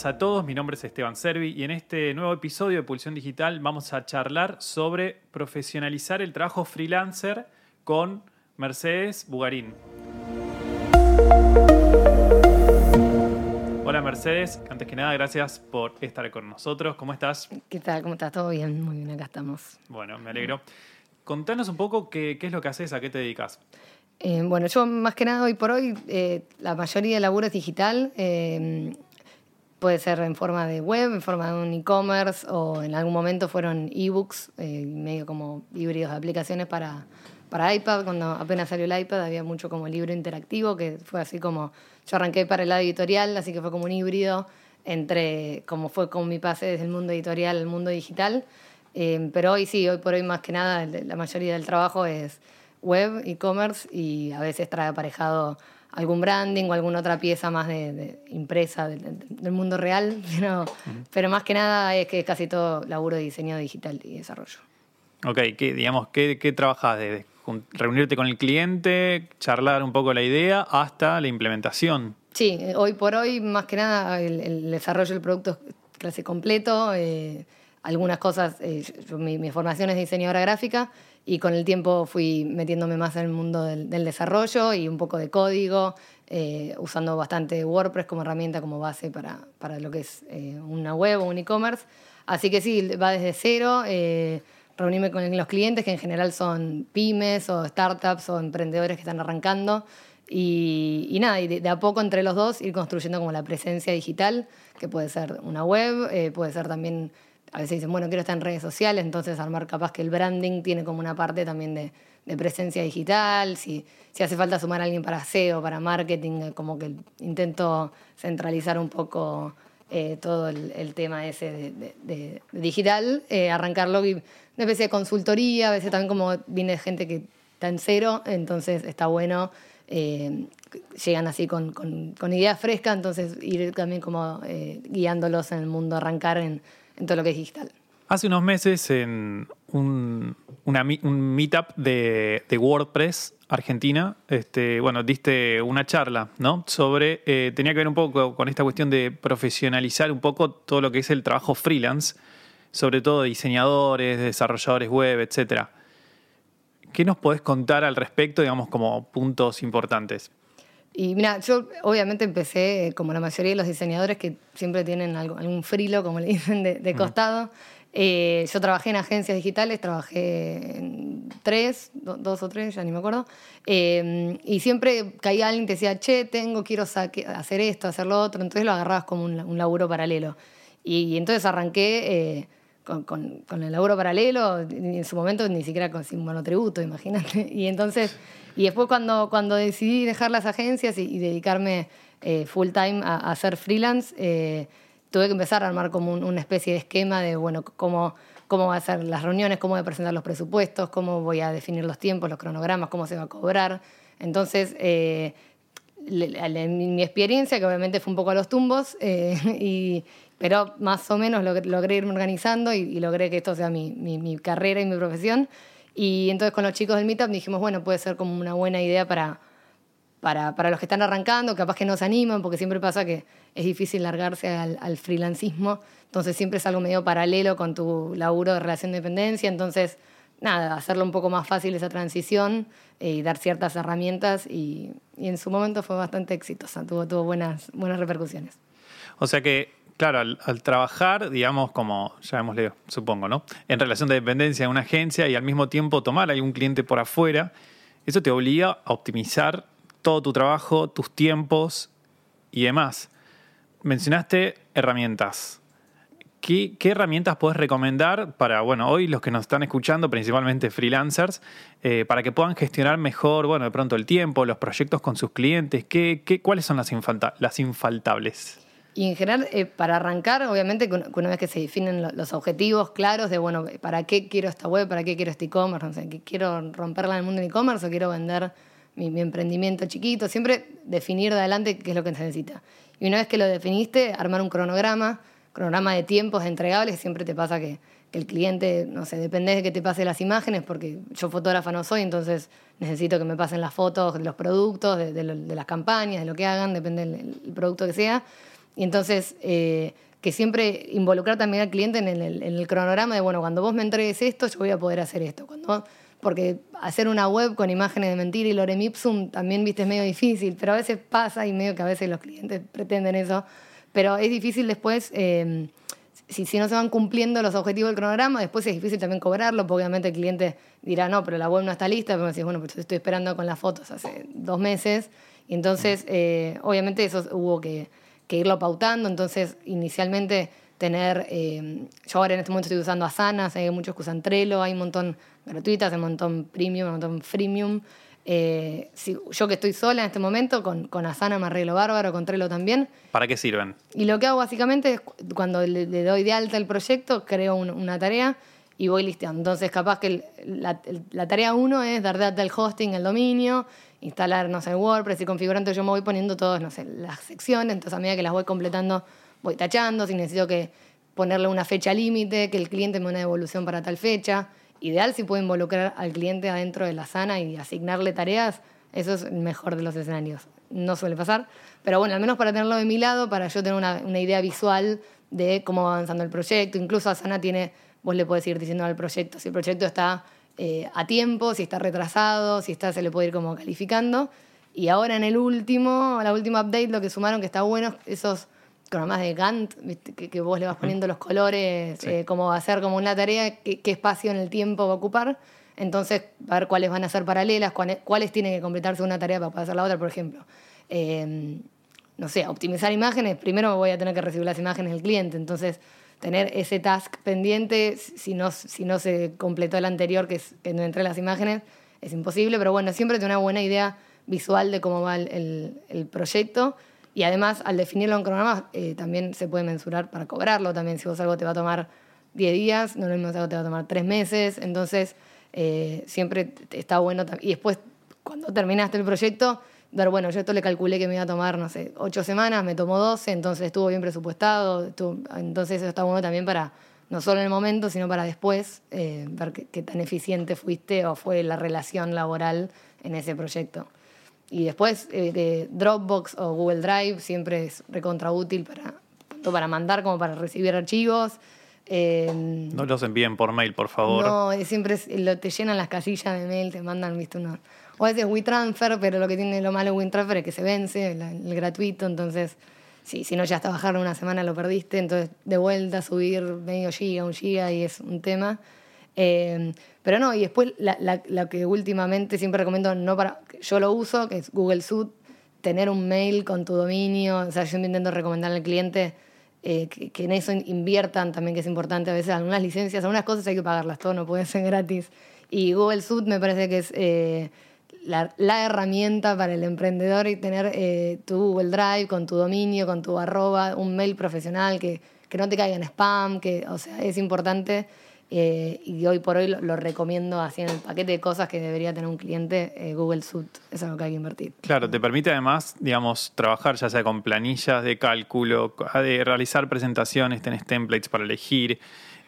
buenas a todos, mi nombre es Esteban Servi y en este nuevo episodio de Pulsión Digital vamos a charlar sobre profesionalizar el trabajo freelancer con Mercedes Bugarín. Hola Mercedes, antes que nada gracias por estar con nosotros. ¿Cómo estás? ¿Qué tal? ¿Cómo estás? ¿Todo bien? Muy bien, acá estamos. Bueno, me alegro. Contanos un poco qué, qué es lo que haces, a qué te dedicas. Eh, bueno, yo más que nada hoy por hoy, eh, la mayoría del laburo es digital. Eh, puede ser en forma de web, en forma de un e-commerce o en algún momento fueron ebooks, medio como híbridos de aplicaciones para, para iPad. Cuando apenas salió el iPad había mucho como libro interactivo, que fue así como yo arranqué para el lado editorial, así que fue como un híbrido entre como fue con mi pase desde el mundo editorial al mundo digital. pero hoy sí, hoy por hoy más que nada, la mayoría del trabajo es web, e-commerce y a veces trae aparejado algún branding o alguna otra pieza más de, impresa del, mundo real, pero, pero más que nada es que es casi todo laburo de diseño digital y desarrollo. Ok, ¿qué, digamos, ¿qué, qué trabajas? ¿De reunirte con el cliente, charlar un poco la idea, hasta la implementación? Sí, hoy por hoy, más que nada, el, desarrollo del producto es clase completo. Eh, algunas cosas, eh, mi, mi, formación es diseñadora gráfica, y con el tiempo fui metiéndome más en el mundo del, desarrollo y un poco de código, eh, usando bastante WordPress como herramienta, como base para, para lo que es eh, una web o un e-commerce. Así que sí, va desde cero, eh, reunirme con los clientes, que en general son pymes o startups o emprendedores que están arrancando. Y, y nada, y de, a poco entre los dos ir construyendo como la presencia digital, que puede ser una web, puede ser también a veces dicen, bueno, quiero estar en redes sociales, entonces armar capaz que el branding tiene como una parte también de, presencia digital, si, hace falta sumar a alguien para SEO, para marketing, eh, como que intento centralizar un poco eh, todo el, tema ese de, digital, eh, arrancarlo una especie de consultoría, a veces también como viene gente que está en cero, entonces está bueno. llegan así con, con ideas frescas, entonces ir también como guiándolos en el mundo, arrancar en, en todo lo que es digital. Hace unos meses en un, meetup de, WordPress Argentina, este, bueno, diste una charla, ¿no? Sobre, eh, tenía que ver un poco con esta cuestión de profesionalizar un poco todo lo que es el trabajo freelance, sobre todo diseñadores, desarrolladores web, etcétera. ¿Qué nos podés contar al respecto, digamos, como puntos importantes? Y mira, yo obviamente empecé eh, como la mayoría de los diseñadores que siempre tienen algo, algún frilo, como le dicen, de, costado. Eh, yo trabajé en agencias digitales, trabajé en tres, dos o tres, ya ni me acuerdo. Eh, y siempre caía alguien que decía, che, tengo, quiero hacer esto, hacer lo otro. Entonces lo agarrabas como un, laburo paralelo. Y, entonces arranqué con, el laburo paralelo, y en su momento ni siquiera con sin monotributo, imagínate. Y entonces y después cuando, cuando decidí dejar las agencias y, dedicarme eh, full time a, hacer freelance, eh, tuve que empezar a armar como una especie de esquema de, bueno, cómo, cómo va a ser las reuniones, cómo voy a presentar los presupuestos, cómo voy a definir los tiempos, los cronogramas, cómo se va a cobrar. Entonces, eh, mi experiencia, que obviamente fue un poco a los tumbos, y, pero más o menos logré, irme organizando y, logré que esto sea mi, mi, mi carrera y mi profesión. Y entonces con los chicos del Meetup dijimos, bueno, puede ser como una buena idea para, para, para los que están arrancando, capaz que no se animan, porque siempre pasa que es difícil largarse al, al freelancismo, entonces siempre es algo medio paralelo con tu laburo de relación de dependencia, entonces nada, hacerlo un poco más fácil esa transición eh, y dar ciertas herramientas y, y, en su momento fue bastante exitosa, tuvo, tuvo buenas, buenas repercusiones. O sea que Claro, al, trabajar, digamos, como leído, supongo, ¿no? En relación de dependencia de una agencia y al mismo tiempo tomar un cliente por afuera, eso te obliga a optimizar todo tu trabajo, tus tiempos y demás. Mencionaste herramientas. ¿Qué, herramientas puedes recomendar para, bueno, hoy los que nos están escuchando, principalmente freelancers, eh, para que puedan gestionar mejor, bueno, de pronto el tiempo, los proyectos con sus clientes? ¿Qué, qué, cuáles son las, las infaltables? Y en general, eh, para arrancar, obviamente, una vez que se definen los objetivos claros de, bueno, ¿para qué quiero esta web? ¿Para qué quiero este e-commerce? No sé, ¿quiero romperla en el mundo del e-commerce o quiero vender mi, emprendimiento chiquito? Siempre definir de adelante qué es lo que se necesita. Y una vez que lo definiste, armar un cronograma, cronograma de tiempos entregables, siempre te pasa que, el cliente, no sé, depende de que te pase las imágenes, porque yo fotógrafa no soy, entonces necesito que me pasen las fotos de los productos, de, las campañas, de lo que hagan, depende del producto que sea Y entonces, eh, que siempre involucrar también al cliente en el, cronograma de, bueno, cuando vos me entregues esto, yo voy a poder hacer esto. Cuando, porque hacer una web con imágenes de mentira y lorem ipsum también, viste, es medio difícil, pero a veces pasa y medio que a veces los clientes pretenden eso. Pero es difícil después... Eh, si, si, no se van cumpliendo los objetivos del cronograma, después es difícil también cobrarlo, porque obviamente el cliente dirá, no, pero la web no está lista, pero decís, bueno, pues estoy esperando con las fotos hace dos meses, y entonces eh, obviamente eso hubo que, que, irlo pautando, entonces inicialmente tener, eh, yo ahora en este momento estoy usando Asana, hay muchos que usan Trello, hay un montón gratuitas, hay un montón premium, un montón freemium, eh, si, yo que estoy sola en este momento, con, con Asana me arreglo bárbaro, con Trello también. ¿Para qué sirven? Y lo que hago básicamente es cuando le, doy de alta el proyecto, creo una tarea y voy listeando. Entonces, capaz que la, la, tarea uno es dar de alta el hosting, el dominio, instalar, no sé, WordPress y configurar. Entonces, yo me voy poniendo todas, no sé, las secciones. Entonces, a medida que las voy completando, voy tachando. Si necesito que ponerle una fecha límite, que el cliente me dé una devolución para tal fecha ideal si puede involucrar al cliente adentro de la sana y asignarle tareas, eso es el mejor de los escenarios. No suele pasar, pero bueno, al menos para tenerlo de mi lado, para yo tener una, una idea visual de cómo va avanzando el proyecto. Incluso Asana tiene, vos le puedes ir diciendo al proyecto si el proyecto está eh, a tiempo, si está retrasado, si está, se le puede ir como calificando. Y ahora en el último, la última update, lo que sumaron que está bueno, esos más de Gantt, Que, vos le vas poniendo los colores, eh, cómo va a ser como una tarea, qué, espacio en el tiempo va a ocupar. Entonces, a ver cuáles van a ser paralelas, cuáles, tienen que completarse una tarea para poder hacer la otra, por ejemplo. Em, no sé, optimizar imágenes, primero voy a tener que recibir las imágenes del cliente, entonces tener ese task pendiente, si no, si no se completó el anterior, que, es, que no entré las imágenes, es imposible, pero bueno, siempre tener una buena idea visual de cómo va el, el proyecto y además, al definirlo en cronograma, eh, también se puede mensurar para cobrarlo. También, si vos algo te va a tomar 10 días, no lo mismo algo te va a tomar 3 meses. Entonces, eh, siempre está bueno. Y después, cuando terminaste el proyecto, dar, bueno, yo esto le calculé que me iba a tomar, no sé, 8 semanas, me tomó 12, entonces estuvo bien presupuestado. entonces, eso está bueno también para, no solo en el momento, sino para después, eh, ver qué tan eficiente fuiste o fue la relación laboral en ese proyecto. Y después eh, de Dropbox o Google Drive siempre es recontra útil para, tanto para mandar como para recibir archivos. Em, no los envíen por mail, por favor. No, siempre lo, te llenan las casillas de mail, te mandan, viste, uno. O a veces WeTransfer, pero lo que tiene lo malo WeTransfer es que se vence, el, gratuito, entonces, sí, si no ya hasta bajarlo una semana lo perdiste, entonces de vuelta subir medio giga, un giga y es un tema. Eh, pero no, y después la, que últimamente siempre recomiendo, no para, yo lo uso, que es Google Suite, tener un mail con tu dominio, o sea, yo intento recomendar al cliente eh, que, en eso inviertan también, que es importante, a veces algunas licencias, algunas cosas hay que pagarlas, todo no puede ser gratis. Y Google Suite me parece que es eh, la, herramienta para el emprendedor y tener eh, tu Google Drive con tu dominio, con tu arroba, un mail profesional que, que no te caiga en spam, que, o sea, es importante eh, y hoy por hoy lo, recomiendo así en el paquete de cosas que debería tener un cliente, eh, Google Suite, es algo que hay que invertir. Claro, te permite además, digamos, trabajar ya sea con planillas de cálculo, de realizar presentaciones, tenés templates para elegir.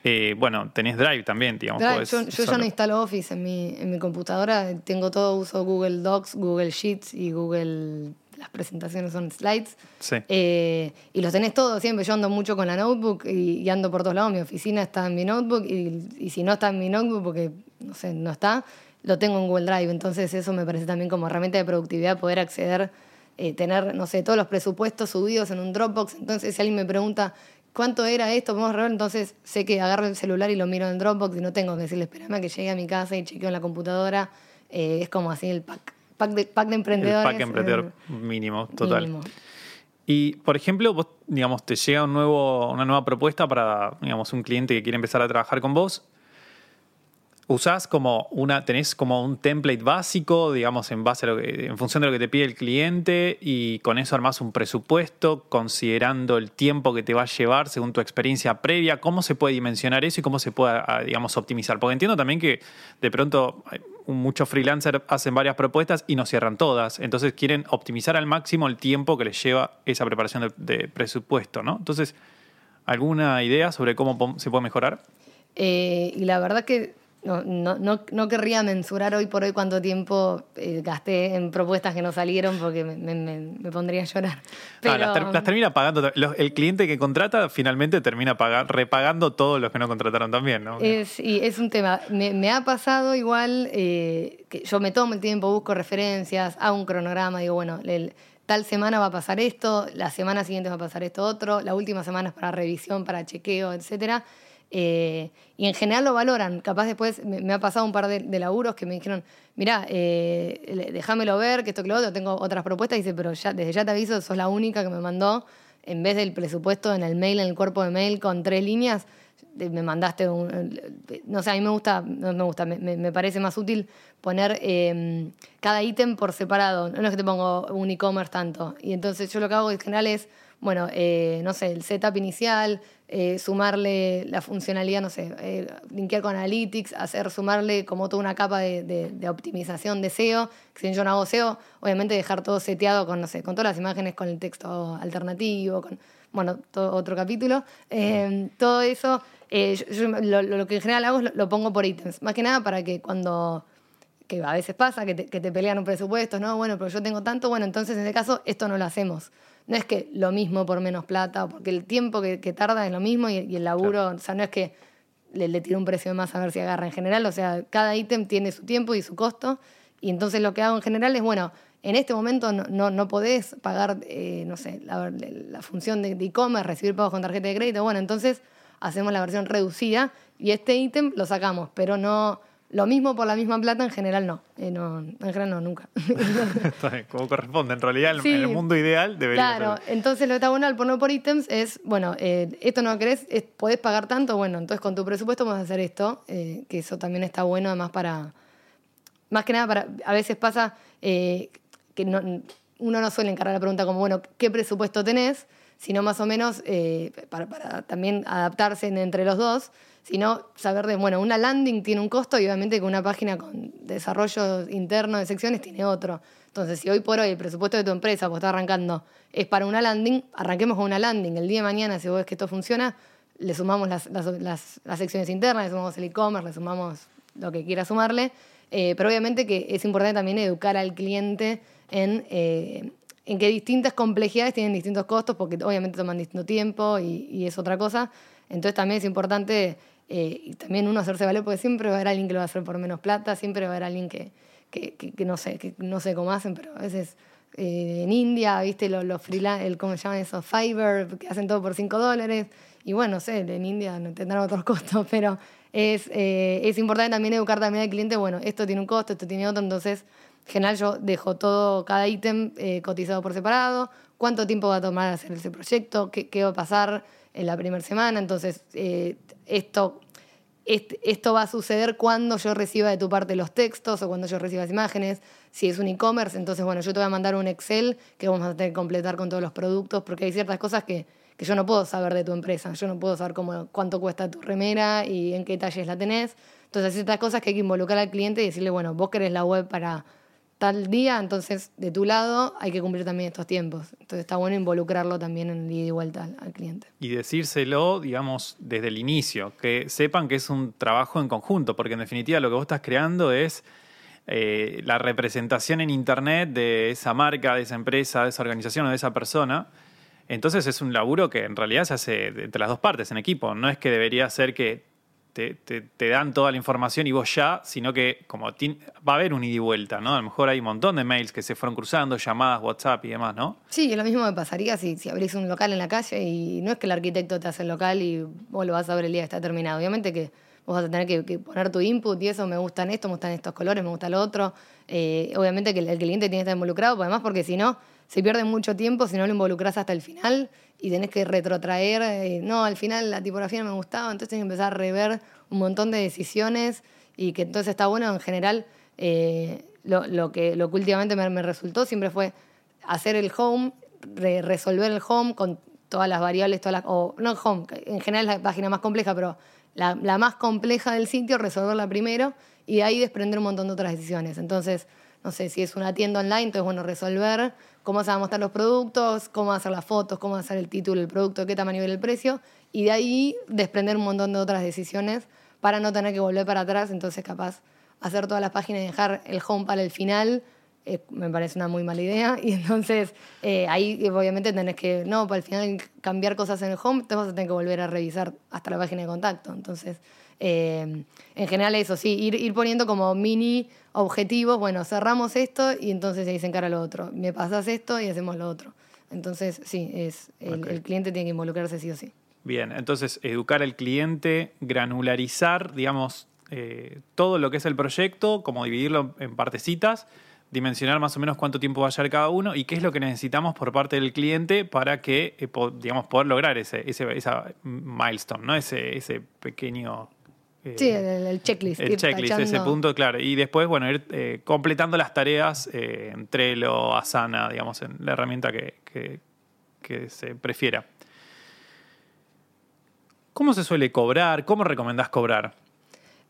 Eh, bueno, tenés Drive también, digamos. yo, ya no instalo Office en mi, en mi computadora, tengo todo, uso Google Docs, Google Sheets y Google las presentaciones son slides. Eh, y los tenés todos siempre. Yo ando mucho con la notebook y, ando por todos lados. Mi oficina está en mi notebook y, si no está en mi notebook, porque no sé, no está, lo tengo en Google Drive. Entonces eso me parece también como herramienta de productividad poder acceder, eh, tener, no sé, todos los presupuestos subidos en un Dropbox. Entonces si alguien me pregunta, ¿cuánto era esto? Podemos ver, entonces sé que agarro el celular y lo miro en Dropbox y no tengo que decirle, espérame a que llegue a mi casa y chequeo en la computadora. Eh, es como así el pack pack de, pack de emprendedores. El pack emprendedor mínimo, total. Y, por ejemplo, vos, digamos, te llega un nuevo, una nueva propuesta para, digamos, un cliente que quiere empezar a trabajar con vos usás como una, tenés como un template básico, digamos, en base a lo que, en función de lo que te pide el cliente, y con eso armás un presupuesto, considerando el tiempo que te va a llevar según tu experiencia previa, cómo se puede dimensionar eso y cómo se puede, ah, digamos, optimizar. Porque entiendo también que de pronto muchos freelancers hacen varias propuestas y no cierran todas. Entonces quieren optimizar al máximo el tiempo que les lleva esa preparación de, presupuesto, ¿no? Entonces, ¿alguna idea sobre cómo se puede mejorar? Eh, y la verdad que no, no, no, querría mensurar hoy por hoy cuánto tiempo eh, gasté en propuestas que no salieron porque me, me- me- me pondría a llorar. Ah, Pero, las, ter- las termina pagando. los- el cliente que contrata finalmente termina paga- repagando todos los que no contrataron también, ¿no? Es, y es un tema. Me, me ha pasado igual eh, que yo me tomo el tiempo, busco referencias, hago un cronograma, digo, bueno, el- tal semana va a pasar esto, la semana siguiente va a pasar esto otro, la última semana es para revisión, para chequeo, etcétera. Eh, y en general lo valoran. Capaz después me, ha pasado un par de, laburos que me dijeron, mirá, eh, déjamelo ver, que esto que lo otro, tengo otras propuestas. Dice, pero ya, desde ya te aviso, sos la única que me mandó, en vez del presupuesto en el mail, en el cuerpo de mail con tres líneas, me mandaste un... No sé, a mí me gusta, no me gusta, me, parece más útil poner eh, cada ítem por separado. No es que te pongo un e-commerce tanto. Y entonces yo lo que hago en general es, bueno, eh, no sé, el setup inicial, eh, sumarle la funcionalidad, no sé, eh, linkear con Analytics, hacer, sumarle como toda una capa de, de- de optimización de SEO. Si yo no hago SEO, obviamente dejar todo seteado con, no sé, con todas las imágenes, con el texto alternativo, con, bueno, todo otro capítulo. Eh, todo eso, eh, yo- yo lo, lo que en general hago es lo, lo pongo por ítems. Más que nada para que cuando que a veces pasa, que te, que te pelean un presupuesto, ¿no? Bueno, pero yo tengo tanto, bueno, entonces en ese caso esto no lo hacemos. No es que lo mismo por menos plata, porque el tiempo que, que tarda es lo mismo y, y el laburo, o sea, no es que le, le tiro un precio de más a ver si agarra en general, o sea, cada ítem tiene su tiempo y su costo, y entonces lo que hago en general es, bueno, en este momento no, no, no podés pagar, eh, no sé, la, la función de de e-commerce, recibir pagos con tarjeta de crédito, bueno, entonces hacemos la versión reducida y este ítem lo sacamos, pero no... Lo mismo por la misma plata en general no. Eh, no en general no, nunca. Como corresponde. En realidad, en- Sí. el mundo ideal debería Claro, ser. entonces lo que está bueno al poner por ítems es, bueno, eh, esto no querés, es- podés pagar tanto, bueno, entonces con tu presupuesto vamos a hacer esto, eh, que eso también está bueno además para, más que nada para, a veces pasa eh, que no, uno no suele encarar la pregunta como, bueno, ¿qué presupuesto tenés? Sino más o menos eh, para, para también adaptarse en- entre los dos, sino saber de, bueno, una landing tiene un costo y obviamente que una página con desarrollo interno de secciones tiene otro. Entonces, si hoy por hoy el presupuesto de tu empresa, pues está arrancando, es para una landing, arranquemos con una landing. El día de mañana, si vos ves que esto funciona, le sumamos las, las, las- las secciones internas, le sumamos el e-commerce, le sumamos lo que quiera sumarle. Eh, pero obviamente que es importante también educar al cliente en, eh, en que distintas complejidades tienen distintos costos, porque obviamente toman distinto tiempo y, y es otra cosa. Entonces también es importante eh, y también uno hacerse valer, porque siempre va a haber alguien que lo va a hacer por menos plata, siempre va a haber alguien que, que, que- no sé, que no sé cómo hacen, pero a veces eh, en India, viste, los, los freelance, el, ¿cómo se llaman esos? Fiverr, que hacen todo por 5 dólares. Y bueno, no sé, en India tendrán otros costos, pero es, eh, es importante también educar también al cliente, bueno, esto tiene un costo, esto tiene otro, entonces, en general yo dejo todo, cada ítem cotizado por separado, cuánto tiempo va a tomar hacer ese proyecto, qué, qué va a pasar en la primera semana, entonces, eh, esto est- esto va a suceder cuando yo reciba de tu parte los textos o cuando yo reciba las imágenes. Si es un e-commerce, entonces, bueno, yo te voy a mandar un Excel que vamos a tener que completar con todos los productos, porque hay ciertas cosas que, que yo no puedo saber de tu empresa. Yo no puedo saber cómo, cuánto cuesta tu remera y en qué talles la tenés. Entonces, hay ciertas cosas que hay que involucrar al cliente y decirle, bueno, vos querés la web para tal día, entonces de tu lado hay que cumplir también estos tiempos. Entonces está bueno involucrarlo también en el ida y vuelta al, cliente. Y decírselo, digamos, desde el inicio, que sepan que es un trabajo en conjunto, porque en definitiva lo que vos estás creando es eh, la representación en Internet de esa marca, de esa empresa, de esa organización o de esa persona. Entonces es un laburo que en realidad se hace entre las dos partes, en equipo. No es que debería ser que te, te- te dan toda la información y vos ya, sino que como va a haber un ida y vuelta, ¿no? A lo mejor hay un montón de mails que se fueron cruzando, llamadas, WhatsApp y demás, ¿no? Sí, es lo mismo me pasaría si, si abrís un local en la calle y no es que el arquitecto te hace el local y vos lo vas a ver el día que está terminado. Obviamente que vos vas a tener que, poner tu input y eso, me gustan esto, me gustan estos colores, me gusta lo otro. Eh, obviamente que el, el cliente tiene que estar involucrado, pues además porque si no, se pierde mucho tiempo si no lo involucras hasta el final y tenés que retrotraer. eh, no, al final la tipografía no me gustaba, entonces tenés que empezar a rever un montón de decisiones y que entonces está bueno en general. eh, lo, lo que, lo que últimamente me, resultó siempre fue hacer el home, re- resolver el home con todas las variables, todas las, o no home, en general es la página más compleja, pero la, la más compleja del sitio, resolverla primero y de ahí desprender un montón de otras decisiones. Entonces, no sé, si es una tienda online, entonces, bueno, resolver cómo se van a mostrar los productos, cómo hacer las fotos, cómo ser el título del producto, qué tamaño y el precio, y de ahí desprender un montón de otras decisiones para no tener que volver para atrás, entonces capaz hacer todas las páginas y dejar el home para el final eh, me parece una muy mala idea. Y entonces eh, ahí obviamente tenés que, no, para el final cambiar cosas en el home, te vas a tener que volver a revisar hasta la página de contacto. Entonces, eh, en general eso, sí, ir, ir poniendo como mini objetivos, bueno, cerramos esto y entonces se dicen cara lo otro. Me pasas esto y hacemos lo otro. Entonces, sí, es, el, el cliente tiene que involucrarse sí o sí. Bien, entonces educar al cliente, granularizar, digamos, todo lo que es el proyecto, como dividirlo en partecitas dimensionar más o menos cuánto tiempo va a llevar cada uno y qué es lo que necesitamos por parte del cliente para que, eh, digamos, poder lograr ese, ese esa milestone, ¿no? Ese, ese pequeño... Eh, sí, el, checklist. El checklist, ese punto, claro. Y después, bueno, ir eh, completando las tareas en Trello, Asana, digamos, en la herramienta que, que, que se prefiera. ¿Cómo se suele cobrar? ¿Cómo recomendás cobrar?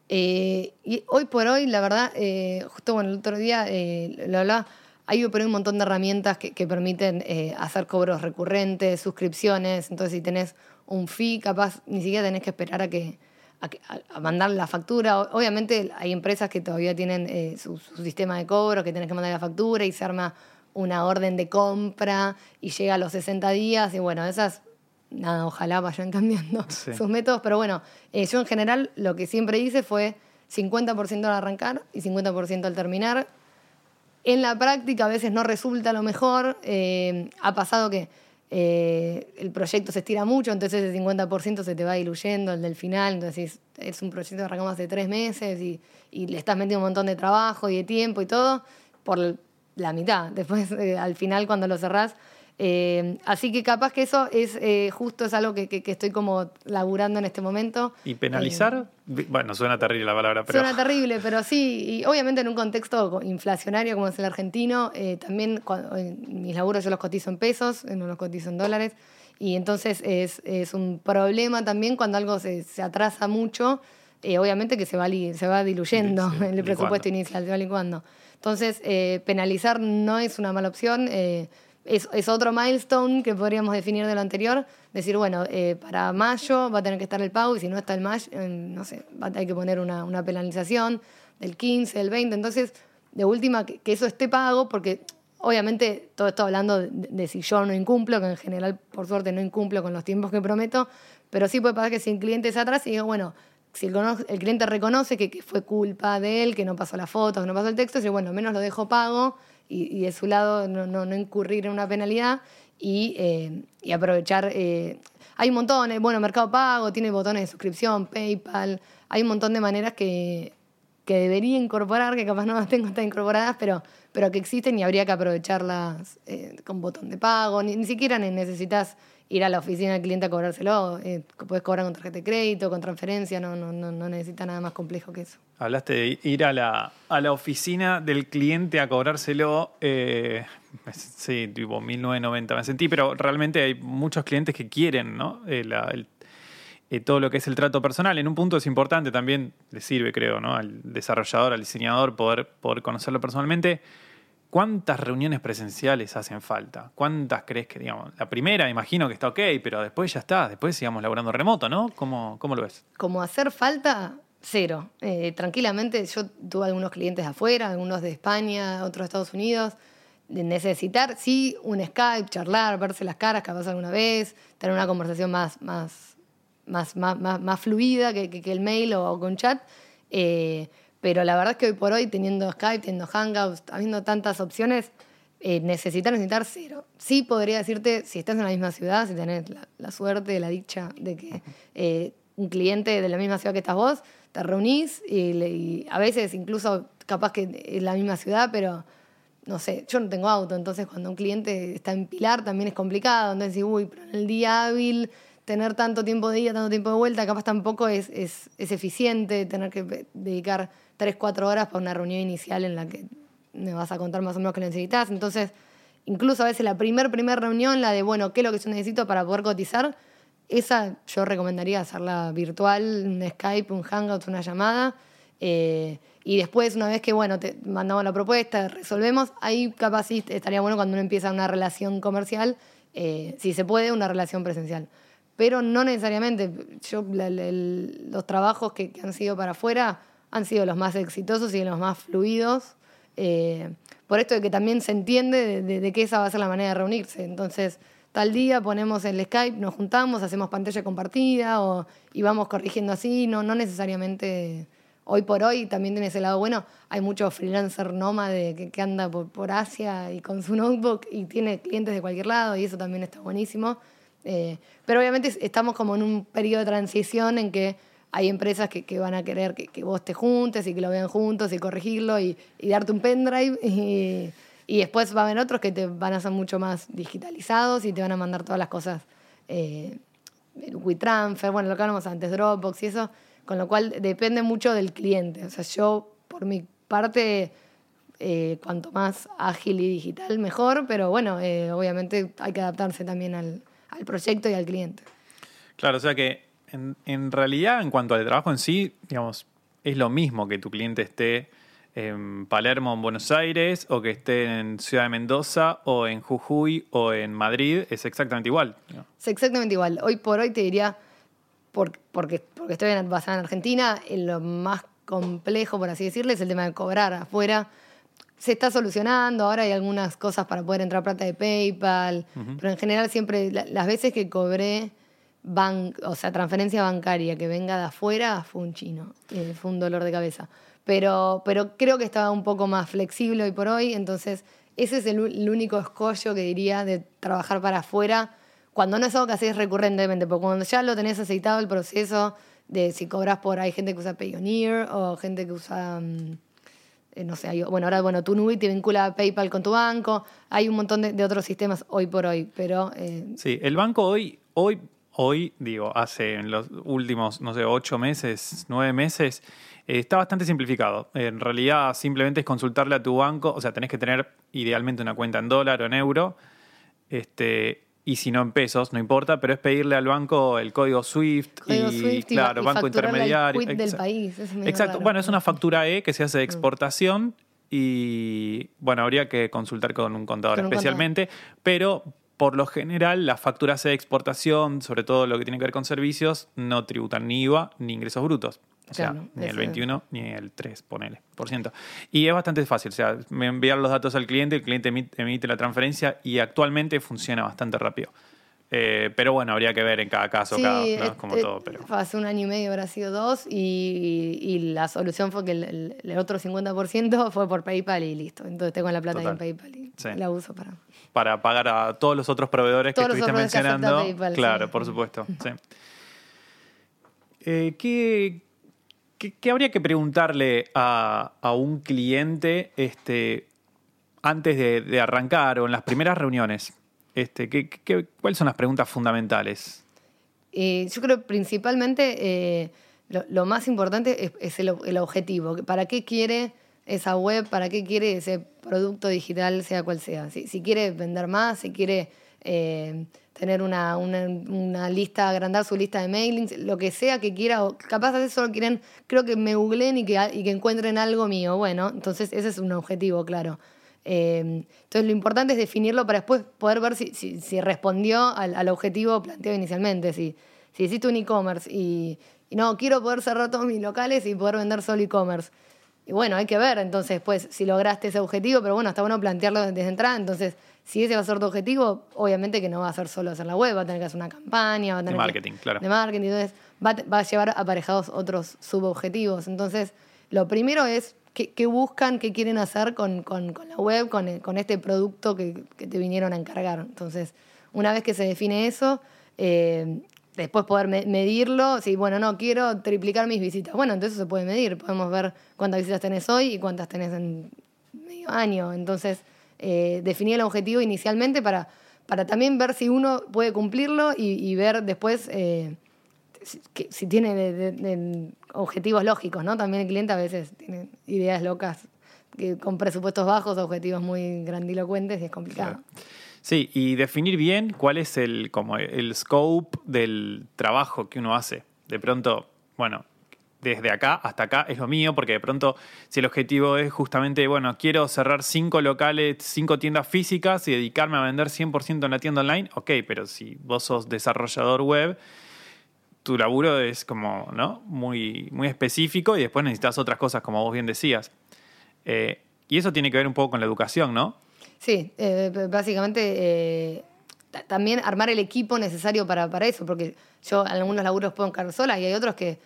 Eh, y hoy por hoy, la verdad, eh, justo bueno, el otro día eh, lo hablaba, hay un montón de herramientas que, permiten hacer cobros recurrentes, suscripciones. Entonces, si tenés un fee, capaz ni siquiera tenés que esperar a que a, mandar la factura. Obviamente, hay empresas que todavía tienen su, su, sistema de cobro, que tenés que mandar la factura y se arma una orden de compra y llega a los 60 días. Y bueno, esas nada, ojalá vayan cambiando sus métodos, pero bueno, eh, yo en general lo que siempre hice fue 50% al arrancar y 50% al terminar. En la práctica a veces no resulta lo mejor, eh, ha pasado que eh, el proyecto se estira mucho, entonces ese 50% se te va diluyendo, el del final, entonces es un proyecto que arrancamos hace tres meses y, y, le estás metiendo un montón de trabajo y de tiempo y todo por la mitad. Después, al final, cuando lo cerrás, eh, así que capaz que eso es eh, justo es algo que, estoy como laburando en este momento. ¿Y penalizar? Eh, bueno, suena terrible la palabra, pero... Suena terrible, pero sí, y obviamente en un contexto inflacionario como es el argentino, también cuando, mis laburos yo los cotizo en pesos, no los cotizo en dólares, y entonces es, es un problema también cuando algo se, se atrasa mucho, obviamente que se va, se va diluyendo el presupuesto inicial, se va licuando. Entonces, penalizar no es una mala opción es, otro milestone que podríamos definir de lo anterior. Decir, bueno, eh, para mayo va a tener que estar el pago y si no está el mayo, no sé, tener que poner una, una, penalización del 15, del 20. Entonces, de última, que, eso esté pago, porque obviamente todo esto hablando de, si yo no incumplo, que en general, por suerte, no incumplo con los tiempos que prometo, pero sí puede pasar que si el cliente se atrás y digo, bueno, si el, cliente reconoce que, que, fue culpa de él, que no pasó la foto, que no pasó el texto, dice, bueno, menos lo dejo pago y, de su lado no, no, no, incurrir en una penalidad y, eh, y aprovechar. Eh, hay un montón, eh, bueno, Mercado Pago tiene botones de suscripción, PayPal, hay un montón de maneras que, que debería incorporar, que capaz no las tengo tan incorporadas, pero, pero que existen y habría que aprovecharlas con botón de pago. Ni, ni siquiera necesitas ir a la oficina del cliente a cobrárselo. Eh, puedes cobrar con tarjeta de crédito, con transferencia, no, no, no, no, necesita nada más complejo que eso. Hablaste de ir a la, a la oficina del cliente a cobrárselo. Eh, sí, tipo 1990 me sentí, pero realmente hay muchos clientes que quieren, ¿no? Eh, eh, todo lo que es el trato personal. En un punto es importante también, le sirve, creo, ¿no? Al desarrollador, al diseñador, poder, poder conocerlo personalmente ¿Cuántas reuniones presenciales hacen falta? ¿Cuántas crees que, digamos, la primera imagino que está ok, pero después ya está, después sigamos laborando remoto, ¿no? ¿Cómo, cómo lo ves? Como hacer falta, cero. Eh, tranquilamente, yo tuve algunos clientes afuera, algunos de España, otros de Estados Unidos. De necesitar, sí, un Skype, charlar, verse las caras capaz alguna vez, tener una conversación más, más, más, más, más, fluida que, que, el mail o, con chat. Eh, pero la verdad es que hoy por hoy, teniendo Skype, teniendo Hangouts, habiendo tantas opciones, eh, necesitar, necesitar cero. Sí podría decirte, si estás en la misma ciudad, si tenés la, suerte, la dicha de que eh, un cliente de la misma ciudad que estás vos, te reunís y, a veces incluso capaz que es la misma ciudad, pero no sé, yo no tengo auto, entonces cuando un cliente está en Pilar también es complicado, entonces uy, pero en el día hábil tener tanto tiempo de ida, tanto tiempo de vuelta, capaz tampoco es, es, es eficiente tener que dedicar tres, cuatro horas para una reunión inicial en la que me vas a contar más o menos qué necesitas. Entonces, incluso a veces la primer, primer reunión, la de, bueno, ¿qué es lo que yo necesito para poder cotizar? Esa yo recomendaría hacerla virtual, un Skype, un Hangout, una llamada. Eh, y después, una vez que, bueno, te mandamos la propuesta, resolvemos, ahí capaz estaría bueno cuando uno empieza una relación comercial, eh, si se puede, una relación presencial. pero no necesariamente. Yo, los trabajos que, han sido para afuera han sido los más exitosos y los más fluidos. Eh, por esto de que también se entiende de, que esa va a ser la manera de reunirse. Entonces, tal día ponemos el Skype, nos juntamos, hacemos pantalla compartida o, y vamos corrigiendo así, no, no necesariamente hoy por hoy también tiene ese lado bueno. Hay mucho freelancer nómade que, que anda por, por, Asia y con su notebook y tiene clientes de cualquier lado y eso también está buenísimo. Eh, pero obviamente estamos como en un periodo de transición en que hay empresas que, que van a querer que, que, vos te juntes y que lo vean juntos y corregirlo y, y darte un pendrive. Y, y, después va a haber otros que te van a ser mucho más digitalizados y te van a mandar todas las cosas. Eh, WeTransfer, bueno, lo que hablamos antes, Dropbox y eso con lo cual depende mucho del cliente. O sea, yo por mi parte, eh, cuanto más ágil y digital, mejor, pero bueno, eh, obviamente hay que adaptarse también al, al, proyecto y al cliente. Claro, o sea que en, en realidad en cuanto al trabajo en sí, digamos, es lo mismo que tu cliente esté en Palermo, en Buenos Aires, o que esté en Ciudad de Mendoza, o en Jujuy, o en Madrid, es exactamente igual. Es exactamente igual. Hoy por hoy te diría porque, porque, estoy basada en Argentina, lo más complejo, por así decirlo, es el tema de cobrar afuera. Se está solucionando, ahora hay algunas cosas para poder entrar plata de PayPal, pero en general siempre, las veces que cobré, o sea, transferencia bancaria que venga de afuera, fue un chino, eh, fue un dolor de cabeza. Pero, pero creo que estaba un poco más flexible hoy por hoy, entonces ese es el, el único escollo que diría de trabajar para afuera cuando no es algo que haces recurrentemente, porque cuando ya lo tenés aceitado el proceso de si cobras por, hay gente que usa Payoneer o gente que usa, eh, no sé, bueno, ahora, bueno, tu te vincula a PayPal con tu banco, hay un montón de, otros sistemas hoy por hoy, pero... Eh, sí, el banco hoy, hoy, hoy, digo, hace en los últimos, no sé, ocho meses, nueve meses, eh, está bastante simplificado. En realidad simplemente es consultarle a tu banco, o sea, tenés que tener idealmente una cuenta en dólar o en euro, este, y si no en pesos, no importa, pero es pedirle al banco el código SWIFT y, claro, banco intermediario. El del país. Exacto. Bueno, es una factura E que se hace de mm. exportación y bueno, habría que consultar con un contador especialmente, pero por lo general las facturas de exportación, sobre todo lo que tiene que ver con servicios, no tributan ni IVA ni ingresos brutos. O sea, ni el 21 ni el 3, ponele, por ciento. Y es bastante fácil, o sea, me enviar los datos al cliente, el cliente emite, la transferencia y actualmente funciona bastante rápido. Eh, pero bueno, habría que ver en cada caso, cada, ¿no? como todo. Pero... Hace un año y medio habrá sido dos y, y la solución fue que el, el, otro 50% fue por PayPal y listo. Entonces tengo la plata en PayPal y la uso para... Para pagar a todos los otros proveedores que estuviste mencionando. claro, por supuesto. Eh, ¿qué, ¿qué, habría que preguntarle a, un cliente este, antes de, arrancar o en las primeras reuniones? Este, ¿qué, cuáles son las preguntas fundamentales? Eh, yo creo principalmente eh, lo, más importante es, el, objetivo. ¿Para qué quiere esa web? ¿Para qué quiere ese producto digital, sea cual sea? Si, quiere vender más, si quiere eh, tener una, una, lista, agrandar su lista de mailings, lo que sea que quiera, o capaz de solo quieren, creo que me googleen y que encuentren algo mío. Bueno, entonces ese es un objetivo, claro. Eh, entonces lo importante es definirlo para después poder ver si, si, respondió al, al, objetivo planteado inicialmente. Si, si hiciste un e-commerce y, y, no, quiero poder cerrar todos mis locales y poder vender solo e-commerce. Y bueno, hay que ver entonces pues si lograste ese objetivo, pero bueno, está bueno plantearlo desde entrada, entonces si ese va a ser tu objetivo, obviamente que no va a ser solo hacer la web, va a tener que hacer una campaña, va a tener de marketing, claro. De marketing, entonces va, va, a llevar aparejados otros subobjetivos. Entonces, lo primero es qué, buscan, qué quieren hacer con, con, con la web, con, con este producto que, que, te vinieron a encargar. Entonces, una vez que se define eso, eh, después poder medirlo, si, bueno, no, quiero triplicar mis visitas. Bueno, entonces se puede medir, podemos ver cuántas visitas tenés hoy y cuántas tenés en medio año. Entonces, eh, definir el objetivo inicialmente para, para también ver si uno puede cumplirlo y, ver después eh, si, tiene objetivos lógicos, ¿no? También el cliente a veces tiene ideas locas que con presupuestos bajos, objetivos muy grandilocuentes y es complicado. Sí, y definir bien cuál es el, como el scope del trabajo que uno hace. De pronto, bueno, desde acá hasta acá es lo mío, porque de pronto si el objetivo es justamente, bueno, quiero cerrar cinco locales, cinco tiendas físicas y dedicarme a vender 100% en la tienda online, ok, pero si vos sos desarrollador web, tu laburo es como, ¿no? Muy, muy específico y después necesitas otras cosas, como vos bien decías. Eh, y eso tiene que ver un poco con la educación, ¿no? Sí, eh, básicamente eh, también armar el equipo necesario para, para eso, porque yo algunos laburos puedo encargar sola y hay otros que,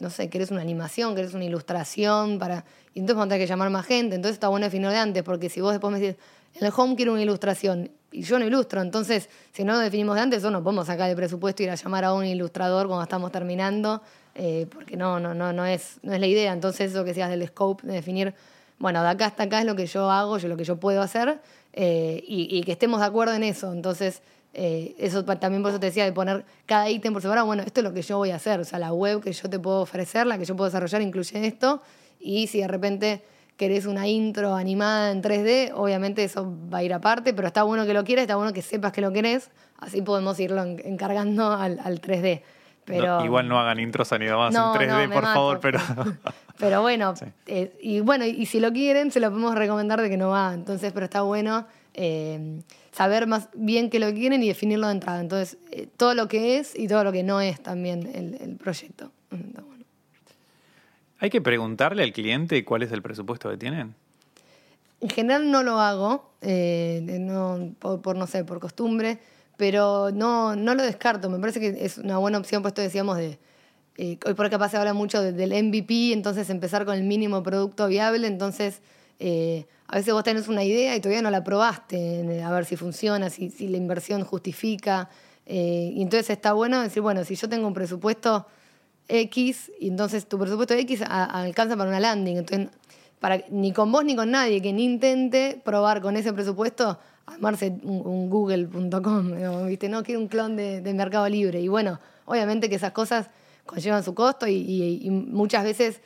no sé, querés una animación, querés una ilustración, para y entonces vamos a tener que llamar más gente, entonces está bueno definirlo de antes, porque si vos después me decís, en el home quiero una ilustración, y yo no ilustro, entonces si no lo definimos de antes, no podemos sacar el presupuesto y ir a llamar a un ilustrador cuando estamos terminando, eh, porque no, no, no, no, es, no es la idea, entonces eso que decías del scope, de definir, bueno, de acá hasta acá es lo que yo hago, yo lo que yo puedo hacer, eh, y, que estemos de acuerdo en eso. Entonces, eh, eso también por eso te decía de poner cada ítem por separado. Bueno, esto es lo que yo voy a hacer. O sea, la web que yo te puedo ofrecer, la que yo puedo desarrollar, incluye esto. Y si de repente querés una intro animada en 3D, obviamente eso va a ir aparte, pero está bueno que lo quieras, está bueno que sepas que lo querés. Así podemos irlo encargando al, 3D. Pero, igual no hagan intros animadas en 3D, por favor, pero... Pero bueno, eh, y bueno, y si lo quieren, se lo podemos recomendar de que no va. Entonces, pero está bueno eh, saber más bien qué lo quieren y definirlo de entrada. Entonces, eh, todo lo que es y todo lo que no es también el, proyecto. Mm, ¿Hay que preguntarle al cliente cuál es el presupuesto que tienen? En general no lo hago, por, no sé, por costumbre, pero no, no lo descarto. Me parece que es una buena opción, pues esto decíamos de eh, hoy por capaz se habla mucho del MVP, entonces empezar con el mínimo producto viable, entonces eh, a veces vos tenés una idea y todavía no la probaste, a ver si funciona, si, la inversión justifica, eh, y entonces está bueno decir, bueno, si yo tengo un presupuesto X, y entonces tu presupuesto X alcanza para una landing, entonces para, ni con vos ni con nadie que ni intente probar con ese presupuesto armarse un, google.com, ¿viste? No, quiero un clon de, de Mercado Libre. Y bueno, obviamente que esas cosas conllevan su costo y, muchas veces,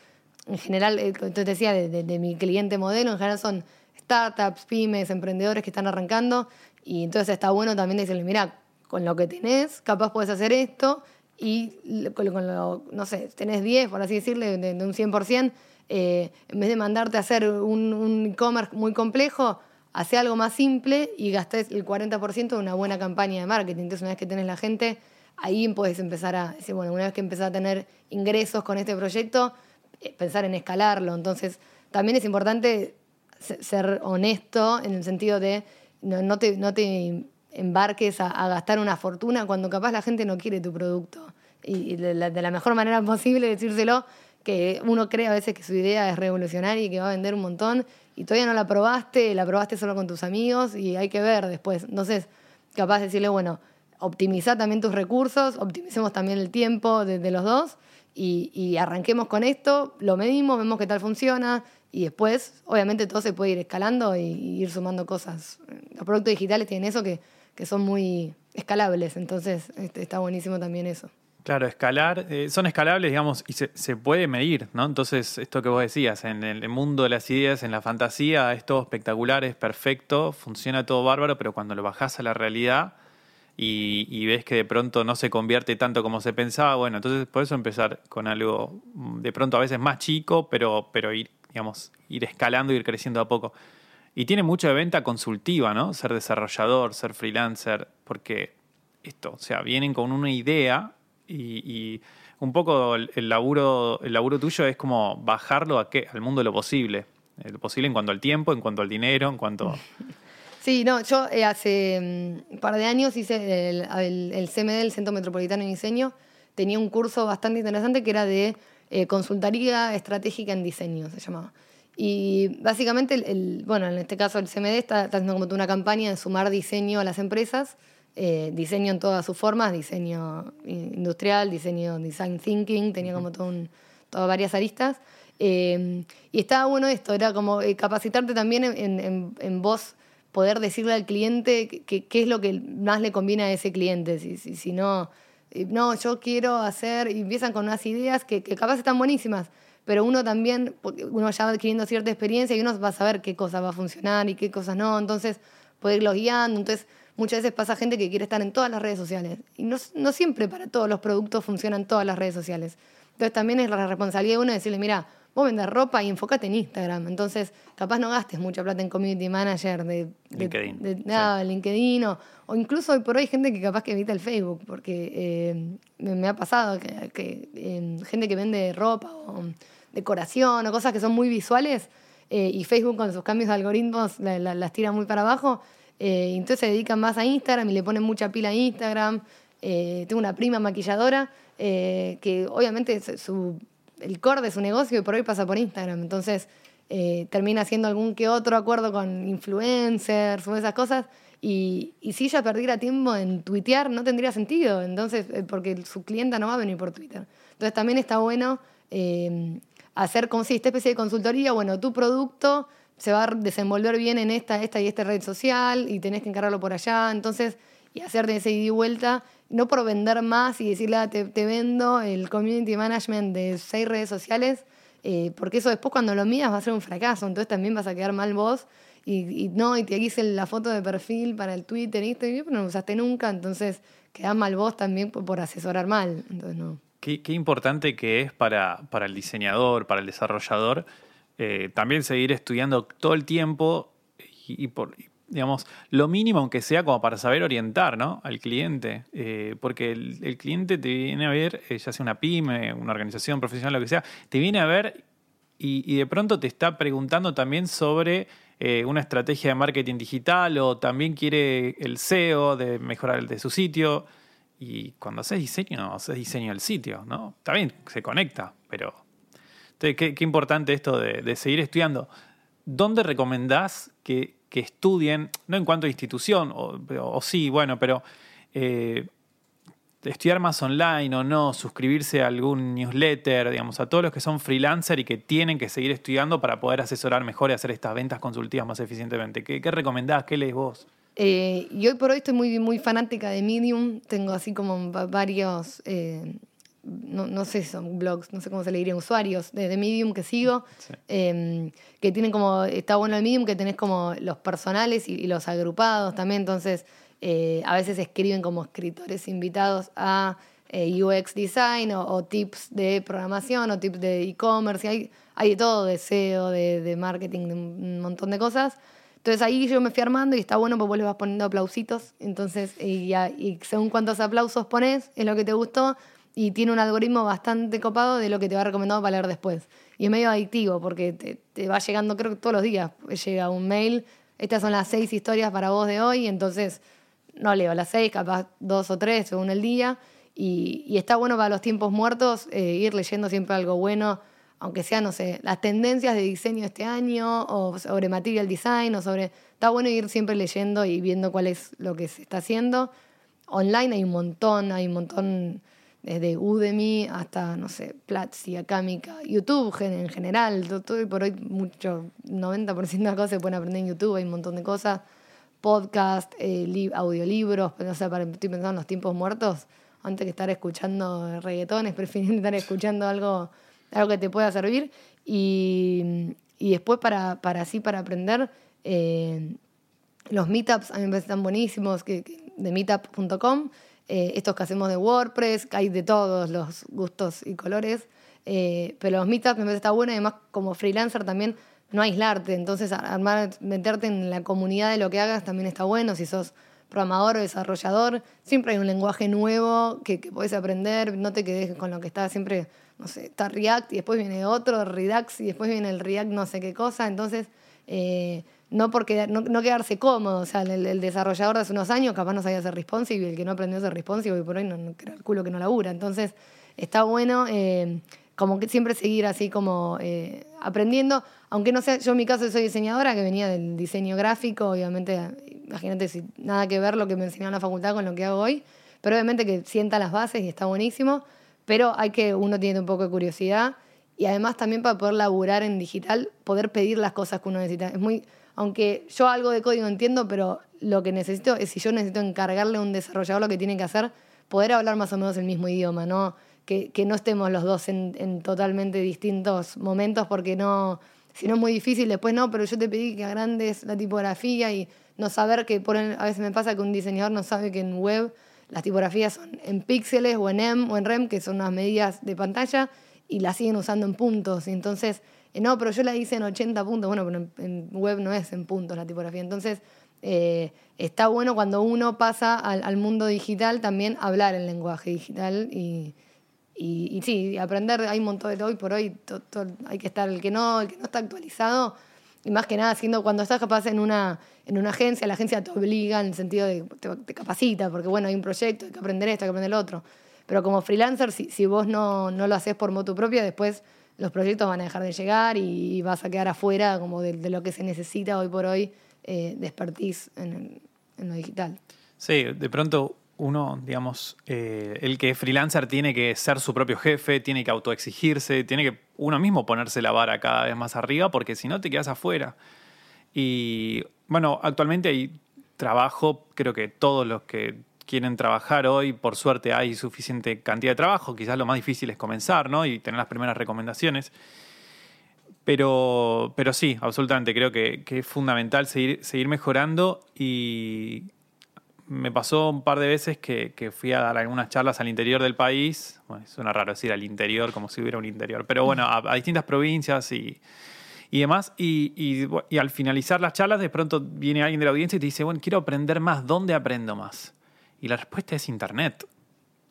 en general, eh, te decía, de, mi cliente modelo, en general son startups, pymes, emprendedores que están arrancando y entonces está bueno también decirle, mira, con lo que tenés, capaz puedes hacer esto y con lo, no sé, tenés 10, por así decirle, de, un 100%, eh, en vez de mandarte a hacer un e-commerce muy complejo, hace algo más simple y gastés el 40% de una buena campaña de marketing. Entonces, una vez que tenés la gente, ahí puedes empezar a bueno, una vez que empezás a tener ingresos con este proyecto, eh, pensar en escalarlo. Entonces, también es importante ser honesto en el sentido de no, no te embarques a, gastar una fortuna cuando capaz la gente no quiere tu producto. Y de la, mejor manera posible decírselo, que uno cree a veces que su idea es revolucionaria y que va a vender un montón y todavía no la probaste, la probaste solo con tus amigos y hay que ver después. Entonces, capaz de decirle, bueno, optimizar también tus recursos, optimicemos también el tiempo de, los dos y, arranquemos con esto, lo medimos, vemos qué tal funciona y después, obviamente, todo se puede ir escalando y, ir sumando cosas. Los productos digitales tienen eso que, son muy escalables, entonces este, está buenísimo también eso. Claro, escalar, eh, son escalables, digamos, y se, se, puede medir, ¿no? Entonces, esto que vos decías, en el mundo de las ideas, en la fantasía, es todo espectacular, es perfecto, funciona todo bárbaro, pero cuando lo bajás a la realidad, y, ves que de pronto no se convierte tanto como se pensaba, bueno, entonces por eso empezar con algo mm, de pronto a veces más chico, pero, pero ir, digamos, ir escalando, ir creciendo a poco. Y tiene mucho de venta consultiva, ¿no? Ser desarrollador, ser freelancer, porque esto, o sea, vienen con una idea y, un poco el, laburo, el laburo tuyo es como bajarlo a qué, al mundo de lo posible. Lo posible en cuanto al tiempo, en cuanto al dinero, en cuanto Sí, no, yo eh, hace mm, un par de años hice el, el, CMD, el Centro Metropolitano de Diseño. Tenía un curso bastante interesante que era de eh, consultoría estratégica en diseño, se llamaba. Y básicamente, el, bueno, en este caso el CMD está, haciendo como una campaña de sumar diseño a las empresas, eh, diseño en todas sus formas, diseño industrial, diseño design thinking, tenía como todo un, todas varias aristas. y estaba bueno esto, era como capacitarte también en, en, en voz poder decirle al cliente qué es lo que más le conviene a ese cliente. Si, si, no, eh, no, yo quiero hacer, y empiezan con unas ideas que, capaz están buenísimas, pero uno también, uno ya va adquiriendo cierta experiencia y uno va a saber qué cosa va a funcionar y qué cosas no, entonces puede irlos guiando. Entonces, muchas veces pasa gente que quiere estar en todas las redes sociales y no, no siempre para todos los productos funcionan todas las redes sociales. Entonces también es la responsabilidad de uno decirle, mira, vos vendes ropa y enfócate en Instagram. Entonces, capaz no gastes mucha plata en community manager de, LinkedIn, de, nada, LinkedIn o, incluso hoy por hoy hay gente que capaz que evita el Facebook, porque eh, me, ha pasado que, eh, gente que vende ropa o decoración o cosas que son muy visuales eh, y Facebook con sus cambios de algoritmos las tira muy para abajo. entonces se dedican más a Instagram y le ponen mucha pila a Instagram. tengo una prima maquilladora que obviamente su el core de su negocio y por hoy pasa por Instagram. Entonces eh, termina haciendo algún que otro acuerdo con influencers o esas cosas. Y, y, si ella perdiera tiempo en tuitear, no tendría sentido. Entonces, eh, porque su clienta no va a venir por Twitter. Entonces también está bueno eh, hacer como si esta especie de consultoría, bueno, tu producto se va a desenvolver bien en esta, esta y esta red social y tenés que encargarlo por allá. Entonces, y hacerte ese ida y vuelta no por vender más y decirle, ah, te, vendo el community management de seis redes sociales, eh, porque eso después cuando lo miras va a ser un fracaso, entonces también vas a quedar mal vos y, no, y te hice la foto de perfil para el Twitter, y pero no lo usaste nunca, entonces quedás mal vos también por, asesorar mal. Entonces, no. Qué, importante que es para, para, el diseñador, para el desarrollador, eh, también seguir estudiando todo el tiempo y, por, digamos, lo mínimo aunque sea como para saber orientar ¿no? al cliente, eh, porque el, cliente te viene a ver, eh, ya sea una pyme, una organización profesional, lo que sea, te viene a ver y, de pronto te está preguntando también sobre eh, una estrategia de marketing digital o también quiere el SEO de mejorar el de su sitio. Y cuando haces diseño, haces diseño del sitio, ¿no? Está bien, se conecta, pero... Entonces, qué, importante esto de, de seguir estudiando. ¿Dónde recomendás que, que estudien, no en cuanto a institución, o, sí, bueno, pero eh, estudiar más online o no, suscribirse a algún newsletter, digamos, a todos los que son freelancer y que tienen que seguir estudiando para poder asesorar mejor y hacer estas ventas consultivas más eficientemente. ¿Qué, qué recomendás? ¿Qué lees vos? Eh, y hoy por hoy estoy muy, muy fanática de Medium. Tengo así como varios eh, no, no, sé, son blogs, no sé cómo se le diría, usuarios de, Medium que sigo, em, que tienen como, está bueno el Medium que tenés como los personales y, los agrupados también, entonces eh, a veces escriben como escritores invitados a eh, UX Design o, tips de programación o tips de e-commerce, hay, hay de todo, de SEO, de, de marketing, de un montón de cosas. Entonces ahí yo me fui armando y está bueno porque vos le vas poniendo aplausitos. Entonces, y, y según cuántos aplausos pones, es lo que te gustó y tiene un algoritmo bastante copado de lo que te va recomendado para leer después. Y es medio adictivo porque te, va llegando, creo que todos los días llega un mail, estas son las seis historias para vos de hoy, entonces no leo las seis, capaz dos o tres según el día. Y, está bueno para los tiempos muertos eh, ir leyendo siempre algo bueno, aunque sea, no sé, las tendencias de diseño este año o sobre material design o sobre... Está bueno ir siempre leyendo y viendo cuál es lo que se está haciendo. Online hay un montón, hay un montón desde Udemy hasta, no sé, Platzi, Acámica, YouTube en general, todo, y por hoy mucho, 90% de las cosas se pueden aprender en YouTube, hay un montón de cosas, podcast, eh, audiolibros, o sea, para, estoy pensando en los tiempos muertos, antes que estar escuchando reggaetones, prefiero estar escuchando algo, algo que te pueda servir, y, y después para, para así, para aprender, eh, los meetups a mí me parecen buenísimos, que, de meetup.com, eh, estos que hacemos de WordPress, hay de todos los gustos y colores. Eh, pero los meetups me parece está bueno y además como freelancer también no aislarte. Entonces armar, meterte en la comunidad de lo que hagas también está bueno. Si sos programador o desarrollador, siempre hay un lenguaje nuevo que, que podés aprender. No te quedes con lo que está siempre, no sé, está React y después viene otro, Redux y después viene el React no sé qué cosa. Entonces... Eh, no, porque, no, quedarse cómodo. O sea, el, desarrollador de hace unos años capaz no sabía ser responsive y el que no aprendió a ser responsive y por hoy no, no el culo que no labura. Entonces, está bueno eh, como que siempre seguir así como eh, aprendiendo. Aunque no sea, yo en mi caso soy diseñadora que venía del diseño gráfico, obviamente, imagínate si nada que ver lo que me enseñó en la facultad con lo que hago hoy, pero obviamente que sienta las bases y está buenísimo, pero hay que, uno tiene un poco de curiosidad y además también para poder laburar en digital, poder pedir las cosas que uno necesita. Es muy aunque yo algo de código entiendo, pero lo que necesito es si yo necesito encargarle a un desarrollador lo que tiene que hacer, poder hablar más o menos el mismo idioma, ¿no? Que, no estemos los dos en, en, totalmente distintos momentos porque no, si no es muy difícil, después no, pero yo te pedí que agrandes la tipografía y no saber que, por a veces me pasa que un diseñador no sabe que en web las tipografías son en píxeles o en M o en REM, que son unas medidas de pantalla, y las siguen usando en puntos. Entonces, no, pero yo la hice en 80 puntos. Bueno, pero en, web no es en puntos la tipografía. Entonces, eh, está bueno cuando uno pasa al, mundo digital también hablar el lenguaje digital y, y, sí, aprender. Hay un montón de hoy por hoy, hay que estar, el que no, el que no está actualizado y más que nada, haciendo cuando estás capaz en una, en una agencia, la agencia te obliga en el sentido de te, te capacita, porque bueno, hay un proyecto, hay que aprender esto, hay que aprender lo otro. Pero como freelancer, si, si vos no, no lo haces por moto propia, después los proyectos van a dejar de llegar y, vas a quedar afuera como de, lo que se necesita hoy por hoy eh, de expertise en, lo digital. Sí, de pronto uno, digamos, eh, el que es freelancer tiene que ser su propio jefe, tiene que autoexigirse, tiene que uno mismo ponerse la vara cada vez más arriba, porque si no te quedas afuera. Y bueno, actualmente hay trabajo, creo que todos los que quieren trabajar hoy, por suerte hay suficiente cantidad de trabajo, quizás lo más difícil es comenzar, ¿no? Y tener las primeras recomendaciones. Pero, pero sí, absolutamente, creo que, que es fundamental seguir, seguir mejorando y me pasó un par de veces que, fui a dar algunas charlas al interior del país. Bueno, suena raro decir al interior, como si hubiera un interior, pero bueno, a, distintas provincias y, demás. Y, al finalizar las charlas, de pronto viene alguien de la audiencia y te dice, bueno, quiero aprender más, ¿dónde aprendo más? Y la respuesta es Internet.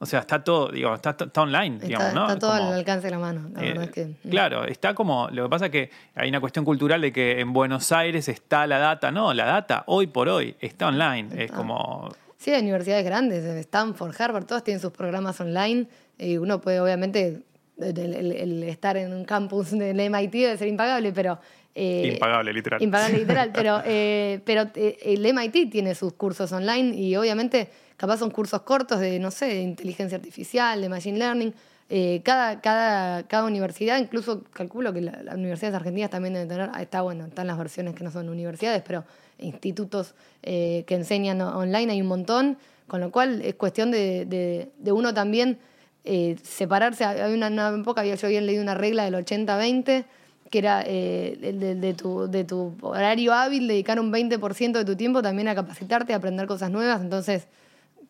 O sea, está todo, digo, está, online, digamos, ¿no? Está todo al alcance de la mano. La verdad es que, mm. Claro, está como. Lo que pasa es que hay una cuestión cultural de que en Buenos Aires está la data. No, la data hoy por hoy está online. Es como. Sí, hay universidades grandes, Stanford, Harvard, todos tienen sus programas online. Y uno puede, obviamente, el, estar en un campus del MIT debe ser impagable, pero. Eh, impagable, literal. Impagable, literal. pero eh, pero eh, el MIT tiene sus cursos online y obviamente capaz son cursos cortos de, no sé, de inteligencia artificial, de machine learning. Eh, cada, cada, cada universidad, incluso calculo que las universidades argentinas también deben tener, está bueno, están las versiones que no son universidades, pero institutos eh, que enseñan online hay un montón, con lo cual es cuestión de, de, uno también eh, separarse. Hay una, una época, yo había leído una regla del 80-20, que era de, de, tu, de tu horario hábil, dedicar un 20% de tu tiempo también a capacitarte, a aprender cosas nuevas, entonces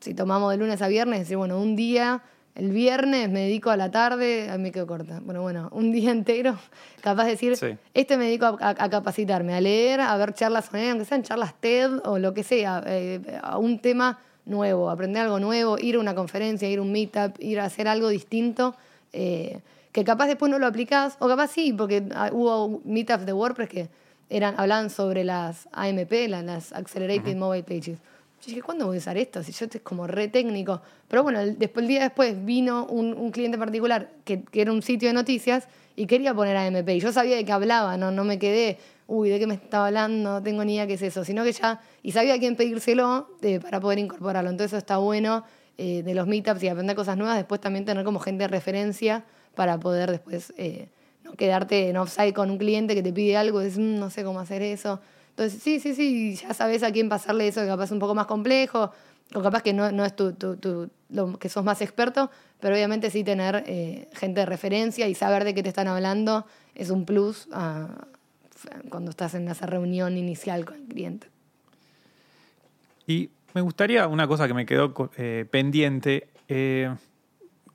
si tomamos de lunes a viernes, decir, bueno, un día, el viernes me dedico a la tarde, a mí me quedo corta. Bueno, bueno, un día entero, capaz de decir, este me dedico a, capacitarme, a leer, a ver charlas online, aunque sean charlas TED o lo que sea, eh, a un tema nuevo, aprender algo nuevo, ir a una conferencia, ir a un meetup, ir a hacer algo distinto. Eh, que capaz después no lo aplicás, o capaz sí, porque ah, hubo meetups de WordPress que eran, hablaban sobre las AMP, las, Accelerated Mobile Pages. Yo dije, ¿cuándo voy a usar esto? Si yo estoy como re técnico. Pero bueno, después, el día después vino un, cliente particular que, era un sitio de noticias y quería poner AMP. Y yo sabía de qué hablaba, no, no me quedé, uy, ¿de qué me estaba hablando? No tengo ni idea qué es eso. Sino que ya, y sabía quién pedírselo eh, para poder incorporarlo. Entonces eso está bueno eh, de los meetups y aprender cosas nuevas. Después también tener como gente de referencia para poder después eh, no quedarte en offside con un cliente que te pide algo, es, mm, no sé cómo hacer eso. Entonces, sí, sí, sí, ya sabes a quién pasarle eso que capaz es un poco más complejo, o capaz que no, no es tu, tu, lo que sos más experto, pero obviamente sí tener eh, gente de referencia y saber de qué te están hablando es un plus cuando estás en esa reunión inicial con el cliente. Y me gustaría una cosa que me quedó eh, pendiente. Eh,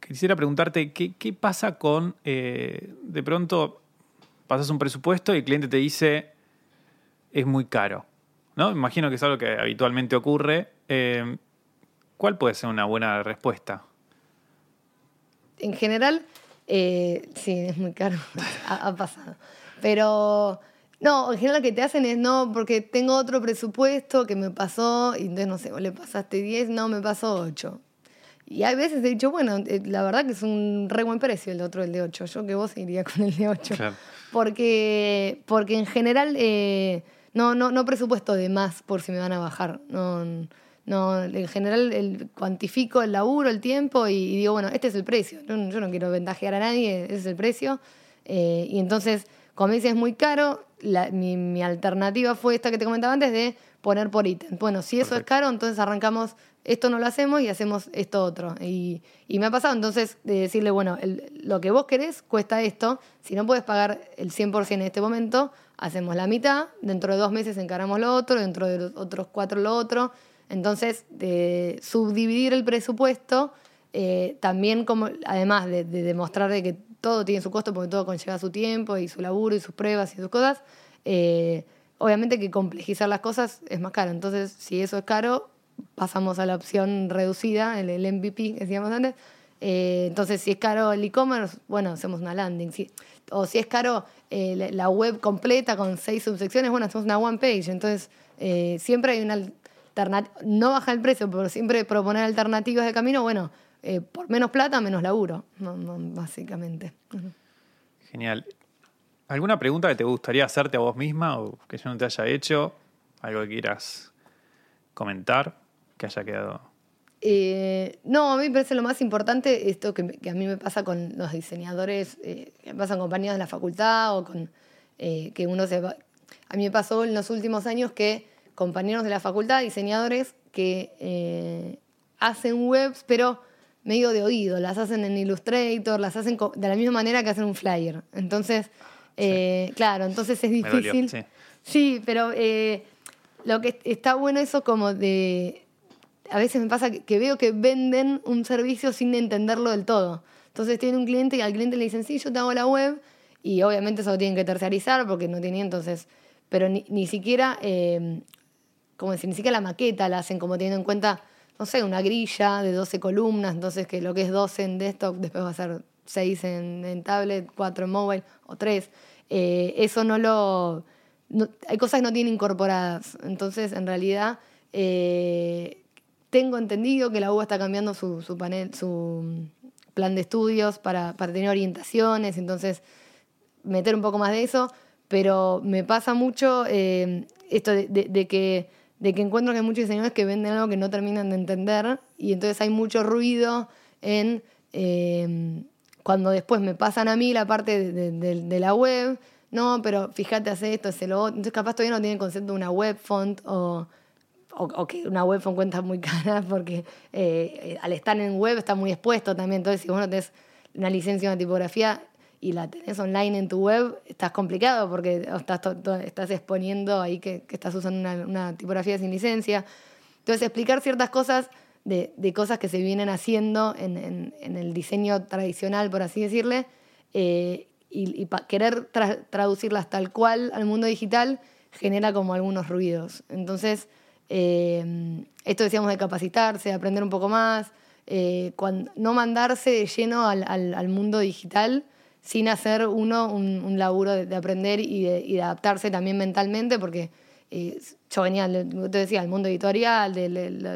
quisiera preguntarte, ¿qué, qué pasa con, de pronto, pasas un presupuesto y el cliente te dice, es muy caro. ¿no? Imagino que es algo que habitualmente ocurre. Eh, ¿Cuál puede ser una buena respuesta? En general, eh, sí, es muy caro. ha, pasado. Pero no, en general lo que te hacen es no, porque tengo otro presupuesto que me pasó, y entonces no sé, vos le pasaste 10, no, me pasó 8. Y hay veces he dicho, bueno, eh, la verdad que es un re buen precio el otro, el de 8. Yo que vos iría con el de 8. Porque, porque en general no, no, no presupuesto de más por si me van a bajar. No, no, en general el, cuantifico el laburo, el tiempo y, digo, bueno, este es el precio. Yo, no quiero ventajear a nadie, ese es el precio. Eh, y entonces, como dices, es muy caro, mi, mi, alternativa fue esta que te comentaba antes de poner por ítem. Bueno, si eso es caro, entonces arrancamos, esto no lo hacemos y hacemos esto otro. Y, y me ha pasado entonces de decirle, bueno, lo que vos querés cuesta esto, si no puedes pagar el 100% en este momento, hacemos la mitad, dentro de dos meses encaramos lo otro, dentro de los otros cuatro lo otro. Entonces, subdividir el presupuesto, eh, también como, además de, demostrar de que todo tiene su costo, porque todo conlleva su tiempo y su laburo y sus pruebas y sus cosas, eh, obviamente que complejizar las cosas es más caro. Entonces, si eso es caro, pasamos a la opción reducida, el, MVP que decíamos antes. Eh, entonces, si es caro el e-commerce, bueno, hacemos una landing. O si es caro eh, la web completa con seis subsecciones, bueno, hacemos una one page. Entonces, eh, siempre hay una alternativa, no baja el precio, pero siempre proponer alternativas de camino, bueno, por menos plata, menos laburo, básicamente. Genial. ¿Alguna pregunta que te gustaría hacerte a vos misma o que yo no te haya hecho? ¿Algo que quieras comentar? que haya quedado? Eh, no, a mí me parece lo más importante esto que, a mí me pasa con los diseñadores, eh, que me pasan compañeros de la facultad o con eh, que uno se va... A mí me pasó en los últimos años que compañeros de la facultad, diseñadores que hacen webs, pero medio de oído, las hacen en Illustrator, las hacen de la misma manera que hacen un flyer. Entonces, claro, entonces es difícil. sí. sí. pero lo que está bueno eso como de a veces me pasa que, veo que venden un servicio sin entenderlo del todo. Entonces tiene un cliente y al cliente le dicen, sí, yo te hago la web, y obviamente eso lo tienen que terciarizar porque no tiene entonces, pero ni, siquiera, eh, como decir, ni siquiera la maqueta la hacen como teniendo en cuenta, no sé, una grilla de 12 columnas, entonces que lo que es 12 en desktop después va a ser 6 en, tablet, 4 en mobile o 3. Eh, eso no lo... hay cosas que no tienen incorporadas, entonces en realidad... Eh, tengo entendido que la UBA está cambiando su, su plan de estudios para, tener orientaciones, entonces meter un poco más de eso, pero me pasa mucho eh, esto de, que, encuentro que hay muchos diseñadores que venden algo que no terminan de entender y entonces hay mucho ruido en eh, cuando después me pasan a mí la parte de, la web, no, pero fíjate, hace esto, hace lo otro, entonces capaz todavía no tienen concepto de una web font o o, que una web son cuentas muy caras porque eh, al estar en web está muy expuesto también. Entonces, si vos no tenés una licencia, una tipografía y la tenés online en tu web, estás complicado porque estás, estás exponiendo ahí que, estás usando una, tipografía sin licencia. Entonces, explicar ciertas cosas de, cosas que se vienen haciendo en, el diseño tradicional, por así decirle, eh, y, querer traducirlas tal cual al mundo digital genera como algunos ruidos. Entonces, eh, esto decíamos de capacitarse, de aprender un poco más, eh, no mandarse de lleno al, mundo digital sin hacer uno un, laburo de, aprender y de, adaptarse también mentalmente, porque eh, yo venía, te decía, al mundo editorial, de,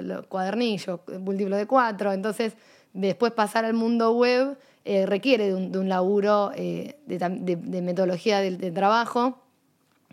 los cuadernillos, múltiplo de cuatro, entonces después pasar al mundo web requiere de un, laburo de, metodología de, trabajo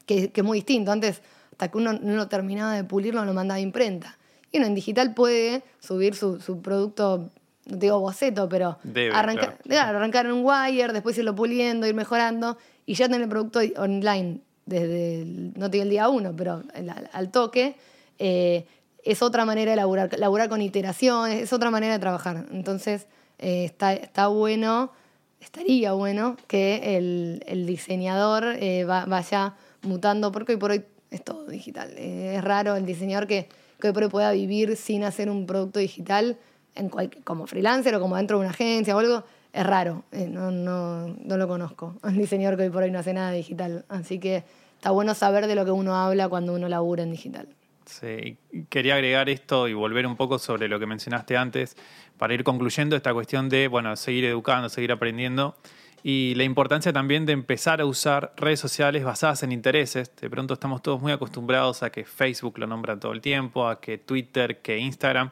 que, que es muy distinto. Antes hasta que uno no lo terminaba de pulirlo, lo mandaba a imprenta. Y uno en digital puede subir su, su producto, no digo boceto, pero arrancar, arrancar en un wire, después irlo puliendo, ir mejorando, y ya tener el producto online desde, no digo el día uno, pero al, toque. Eh, es otra manera de laburar, laburar con iteraciones, es otra manera de trabajar. Entonces, eh, está, está bueno, estaría bueno que el, el diseñador eh, vaya mutando, porque hoy por hoy es todo digital. Eh, es raro el diseñador que, que pueda vivir sin hacer un producto digital en como freelancer o como dentro de una agencia o algo. Es raro, eh, no, no, no lo conozco. Un diseñador que hoy por hoy no hace nada digital. Así que está bueno saber de lo que uno habla cuando uno labura en digital. Sí, quería agregar esto y volver un poco sobre lo que mencionaste antes para ir concluyendo esta cuestión de, bueno, seguir educando, seguir aprendiendo y la importancia también de empezar a usar redes sociales basadas en intereses. De pronto estamos todos muy acostumbrados a que Facebook lo nombra todo el tiempo, a que Twitter, que Instagram,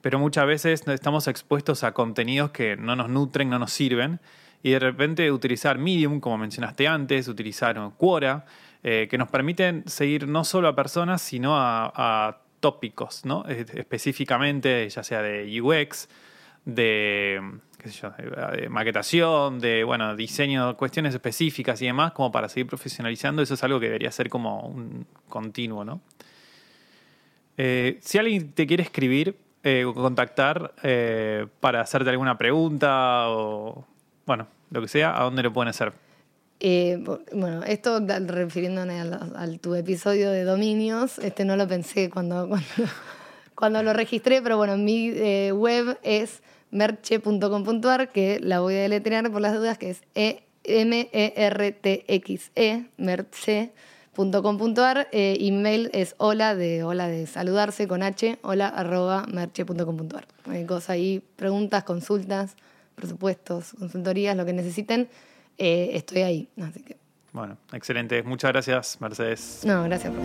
pero muchas veces estamos expuestos a contenidos que no nos nutren, no nos sirven, y de repente utilizar Medium, como mencionaste antes, utilizar Quora, eh, que nos permiten seguir no solo a personas, sino a, tópicos, ¿no? específicamente, ya sea de UX, de de maquetación, de bueno, diseño, cuestiones específicas y demás, como para seguir profesionalizando, eso es algo que debería ser como un continuo, ¿no? Eh, si alguien te quiere escribir eh, o contactar eh, para hacerte alguna pregunta o bueno, lo que sea, ¿a dónde lo pueden hacer? bueno, esto refiriéndome a, tu episodio de dominios, este no lo pensé cuando, cuando cuando lo registré, pero bueno, mi web es merche.com.ar, que la voy a deletrear por las dudas, que es e m e r t x -E, merche.com.ar. Eh, email es hola de hola de saludarse con h, hola arroba merche.com.ar. Hay cosas ahí, preguntas, consultas, presupuestos, consultorías, lo que necesiten, eh, estoy ahí. Así que. Bueno, excelente. Muchas gracias, Mercedes. No, gracias por